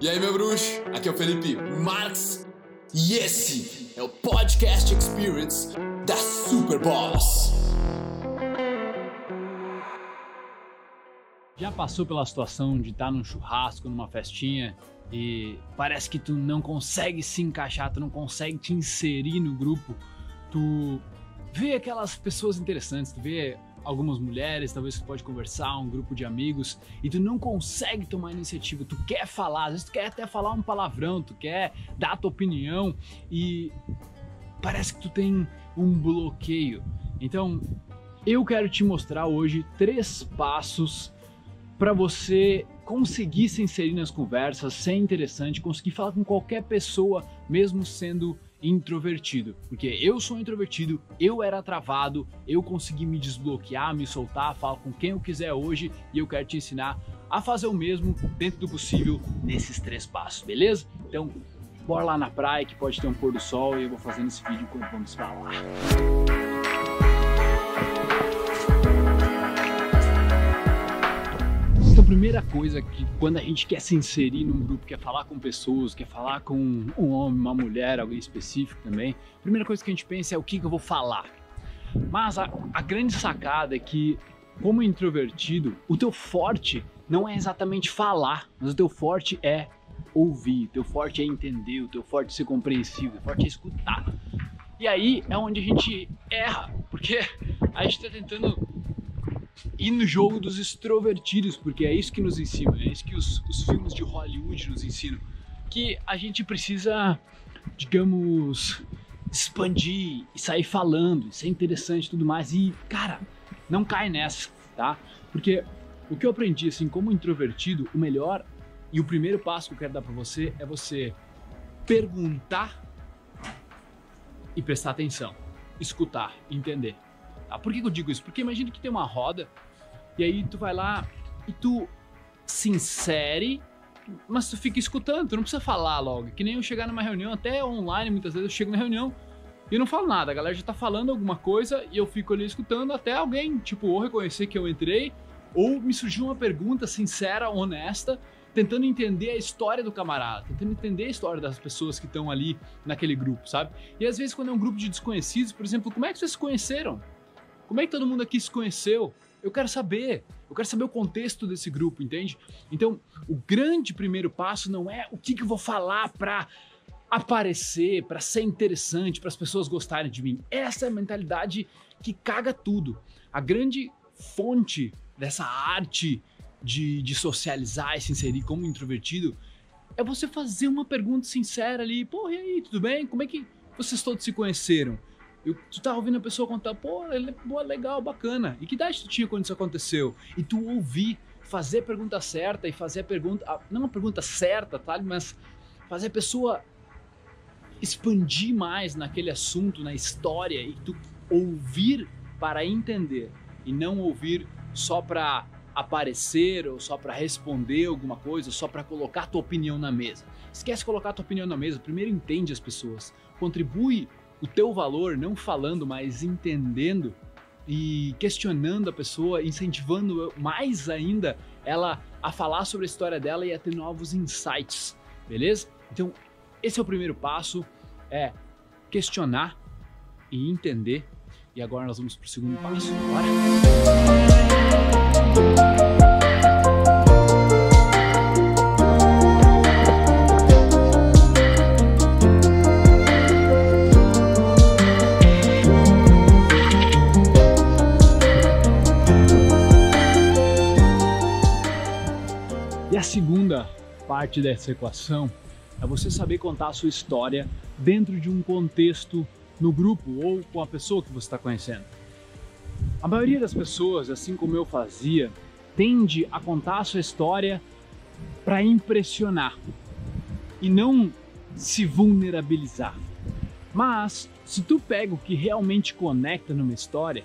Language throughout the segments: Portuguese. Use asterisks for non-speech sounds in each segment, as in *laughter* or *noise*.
E aí, meu bruxo? Aqui é o Felipe Marx e esse é o Podcast Experience da Super Boss. Já passou pela situação de estar num churrasco, numa festinha e parece que tu não consegue se encaixar, tu não consegue te inserir no grupo, tu vê aquelas pessoas interessantes, tu vê algumas mulheres, talvez tu pode conversar, um grupo de amigos, e tu não consegue tomar iniciativa, tu quer falar, às vezes tu quer até falar um palavrão, tu quer dar a tua opinião e parece que tu tem um bloqueio. Então, eu quero te mostrar hoje três passos para você conseguir se inserir nas conversas, ser interessante, conseguir falar com qualquer pessoa, mesmo sendo introvertido. Porque eu sou introvertido, eu era travado, eu consegui me desbloquear, me soltar, falar com quem eu quiser hoje e eu quero te ensinar a fazer o mesmo dentro do possível nesses três passos, beleza? Então, bora lá na praia que pode ter um pôr do sol e eu vou fazendo esse vídeo enquanto vamos falar. Primeira coisa que quando a gente quer se inserir num grupo, quer falar com pessoas, quer falar com um homem, uma mulher, alguém específico também, a primeira coisa que a gente pensa é o que, que eu vou falar. Mas a, a grande sacada é que, como introvertido, o teu forte não é exatamente falar, mas o teu forte é ouvir, o teu forte é entender, o teu forte é ser compreensível, o teu forte é escutar. E aí é onde a gente erra, porque a gente está tentando e no jogo dos extrovertidos, porque é isso que nos ensinam, é isso que os, os filmes de Hollywood nos ensinam. Que a gente precisa, digamos, expandir e sair falando, ser interessante e tudo mais. E, cara, não cai nessa, tá? Porque o que eu aprendi, assim, como introvertido, o melhor e o primeiro passo que eu quero dar para você é você perguntar e prestar atenção, escutar, entender. Tá? Por que, que eu digo isso? Porque imagina que tem uma roda e aí tu vai lá e tu se insere, mas tu fica escutando, tu não precisa falar logo. Que nem eu chegar numa reunião, até online, muitas vezes eu chego na reunião e não falo nada. A galera já tá falando alguma coisa e eu fico ali escutando até alguém, tipo, ou reconhecer que eu entrei, ou me surgiu uma pergunta sincera, honesta, tentando entender a história do camarada, tentando entender a história das pessoas que estão ali naquele grupo, sabe? E às vezes quando é um grupo de desconhecidos, por exemplo, como é que vocês se conheceram? Como é que todo mundo aqui se conheceu? Eu quero saber. Eu quero saber o contexto desse grupo, entende? Então, o grande primeiro passo não é o que, que eu vou falar para aparecer, para ser interessante, para as pessoas gostarem de mim. Essa é a mentalidade que caga tudo. A grande fonte dessa arte de, de socializar e se inserir como introvertido é você fazer uma pergunta sincera ali. Pô, e aí, tudo bem? Como é que vocês todos se conheceram? Eu, tu tá ouvindo a pessoa contar, pô, ele, pô, legal, bacana. E que idade tu tinha quando isso aconteceu? E tu ouvir, fazer a pergunta certa e fazer a pergunta, não a pergunta certa, tá? Mas fazer a pessoa expandir mais naquele assunto, na história e tu ouvir para entender e não ouvir só para aparecer ou só para responder alguma coisa, só para colocar tua opinião na mesa. Esquece de colocar tua opinião na mesa, primeiro entende as pessoas, contribui o teu valor, não falando, mas entendendo e questionando a pessoa, incentivando mais ainda ela a falar sobre a história dela e a ter novos insights, beleza? Então, esse é o primeiro passo, é questionar e entender. E agora nós vamos para o segundo passo. Bora! Parte dessa equação é você saber contar a sua história dentro de um contexto no grupo ou com a pessoa que você está conhecendo. A maioria das pessoas, assim como eu fazia, tende a contar a sua história para impressionar e não se vulnerabilizar. Mas se tu pega o que realmente conecta numa história,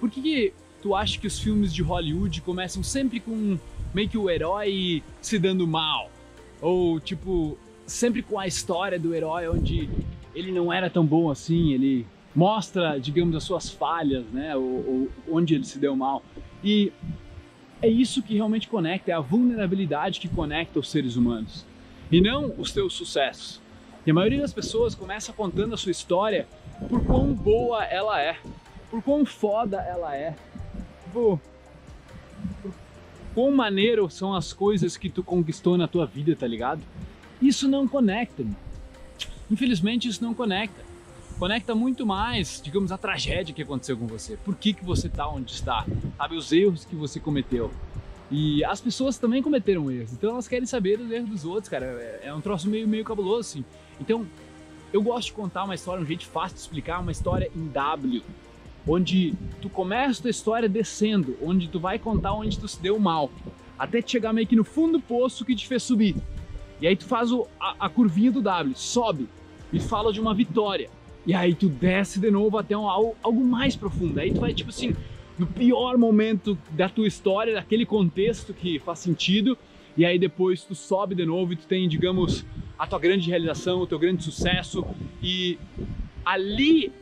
por que tu acha que os filmes de Hollywood começam sempre com meio que o herói se dando mal? Ou, tipo, sempre com a história do herói onde ele não era tão bom assim, ele mostra, digamos, as suas falhas, né? Ou, ou onde ele se deu mal. E é isso que realmente conecta, é a vulnerabilidade que conecta os seres humanos. e não os teus sucessos. E a maioria das pessoas começa contando a sua história por quão boa ela é, por quão foda ela é, por, por quão maneiro são as coisas que tu conquistou na tua vida, tá ligado? Isso não conecta. Infelizmente isso não conecta. Conecta muito mais, digamos, a tragédia que aconteceu com você. Por que, que você está onde está? Sabe, os erros que você cometeu. E as pessoas também cometeram erros, então elas querem saber dos erros dos outros, cara. É, é um troço meio, meio cabuloso, assim. Então, eu gosto de contar uma história, um jeito fácil de explicar, uma história em W, onde tu começa a tua história descendo, onde tu vai contar onde tu se deu mal, até te chegar meio que no fundo do poço que te fez subir. E aí tu faz o, a, a curvinha do W, sobe e fala de uma vitória. E aí tu desce de novo até um, algo, algo mais profundo. Aí tu vai tipo assim, no pior momento da tua história, daquele contexto que faz sentido, e aí depois tu sobe de novo e tu tem, digamos, a tua grande realização, o teu grande sucesso, e ali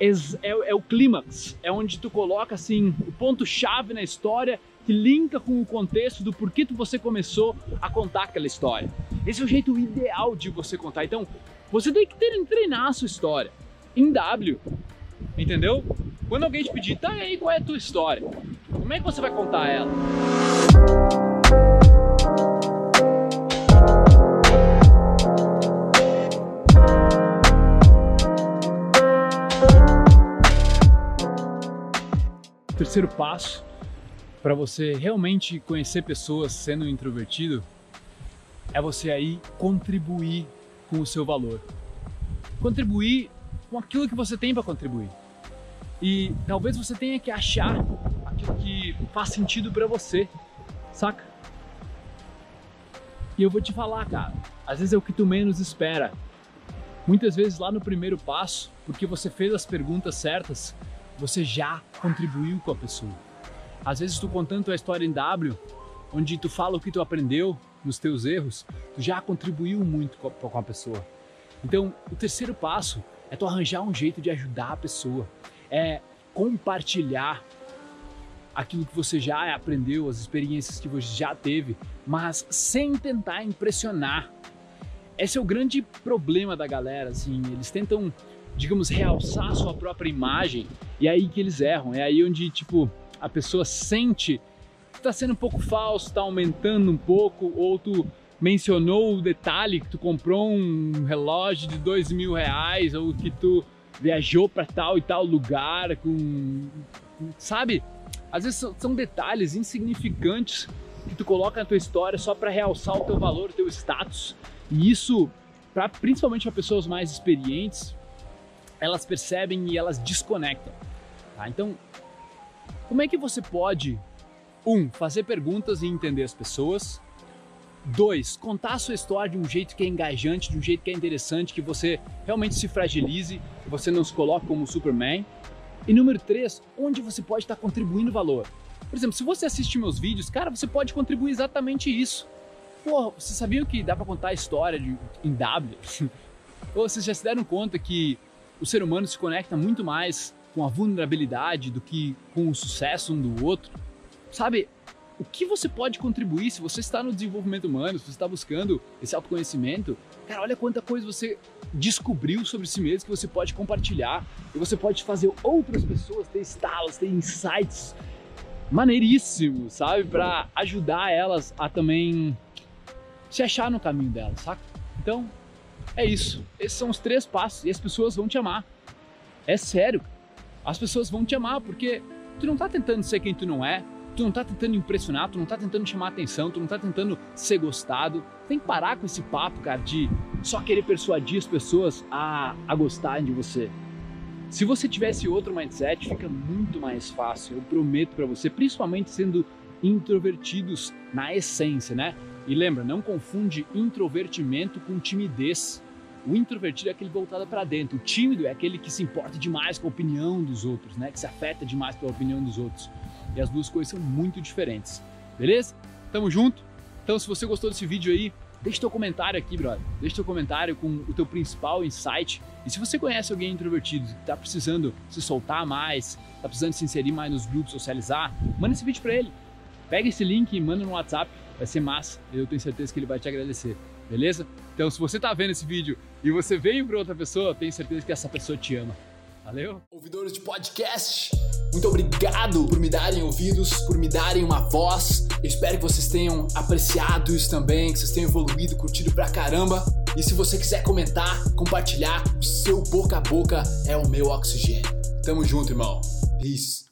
é, é, o clímax, é onde tu coloca assim o ponto chave na história que linka com o contexto do porquê tu você começou a contar aquela história. Esse é o jeito ideal de você contar. Então, você tem que treinar a sua história em W, entendeu? Quando alguém te pedir, tá aí, qual é a tua história? Como é que você vai contar ela? Terceiro passo para você realmente conhecer pessoas sendo introvertido é você aí contribuir com o seu valor. Contribuir com aquilo que você tem para contribuir. E talvez você tenha que achar aquilo que faz sentido para você, saca? E eu vou te falar, cara, às vezes é o que tu menos espera. Muitas vezes lá no primeiro passo, porque você fez as perguntas certas, você já contribuiu com a pessoa. Às vezes tu contando tua história em W, onde tu fala o que tu aprendeu nos teus erros, tu já contribuiu muito com a pessoa. Então, o terceiro passo é tu arranjar um jeito de ajudar a pessoa, é compartilhar aquilo que você já aprendeu, as experiências que você já teve, mas sem tentar impressionar. Esse é o grande problema da galera, assim, eles tentam digamos, realçar a sua própria imagem, e é aí que eles erram. É aí onde, tipo, a pessoa sente que tá sendo um pouco falso, tá aumentando um pouco, ou tu mencionou o detalhe que tu comprou um relógio de dois mil reais, ou que tu viajou para tal e tal lugar com. Sabe? Às vezes são detalhes insignificantes que tu coloca na tua história só para realçar o teu valor, o teu status. E isso, para principalmente para pessoas mais experientes, elas percebem e elas desconectam. Tá? Então, como é que você pode, um, fazer perguntas e entender as pessoas? Dois, contar a sua história de um jeito que é engajante, de um jeito que é interessante, que você realmente se fragilize, que você não se coloque como Superman. E número três, onde você pode estar contribuindo valor. Por exemplo, se você assiste meus vídeos, cara, você pode contribuir exatamente isso. Porra, vocês sabiam que dá para contar a história de, em W? *laughs* Ou vocês já se deram conta que o ser humano se conecta muito mais com a vulnerabilidade do que com o sucesso um do outro. Sabe, o que você pode contribuir se você está no desenvolvimento humano, se você está buscando esse autoconhecimento? Cara, olha quanta coisa você descobriu sobre si mesmo que você pode compartilhar e você pode fazer outras pessoas ter estalos, ter insights maneiríssimos, sabe? Para ajudar elas a também se achar no caminho delas, saca? Então, é isso. Esses são os três passos e as pessoas vão te amar. É sério. As pessoas vão te amar porque tu não tá tentando ser quem tu não é, tu não tá tentando impressionar, tu não tá tentando chamar atenção, tu não tá tentando ser gostado. Tem que parar com esse papo, cara, de só querer persuadir as pessoas a, a gostarem de você. Se você tivesse outro mindset, fica muito mais fácil, eu prometo para você, principalmente sendo introvertidos na essência, né? E lembra, não confunde introvertimento com timidez. O introvertido é aquele voltado para dentro. O tímido é aquele que se importa demais com a opinião dos outros, né? Que se afeta demais pela opinião dos outros. E as duas coisas são muito diferentes. Beleza? Tamo junto? Então, se você gostou desse vídeo aí, deixa teu comentário aqui, brother. Deixa teu comentário com o teu principal insight. E se você conhece alguém introvertido que está precisando se soltar mais, está precisando se inserir mais nos grupos, socializar, manda esse vídeo para ele. Pega esse link e manda no WhatsApp vai ser massa. Eu tenho certeza que ele vai te agradecer, beleza? Então, se você tá vendo esse vídeo e você veio para outra pessoa, tenho certeza que essa pessoa te ama. Valeu? Ouvidores de podcast, muito obrigado por me darem ouvidos, por me darem uma voz. Eu espero que vocês tenham apreciado isso também, que vocês tenham evoluído, curtido pra caramba. E se você quiser comentar, compartilhar, o seu boca a boca é o meu oxigênio. Tamo junto, irmão. Peace.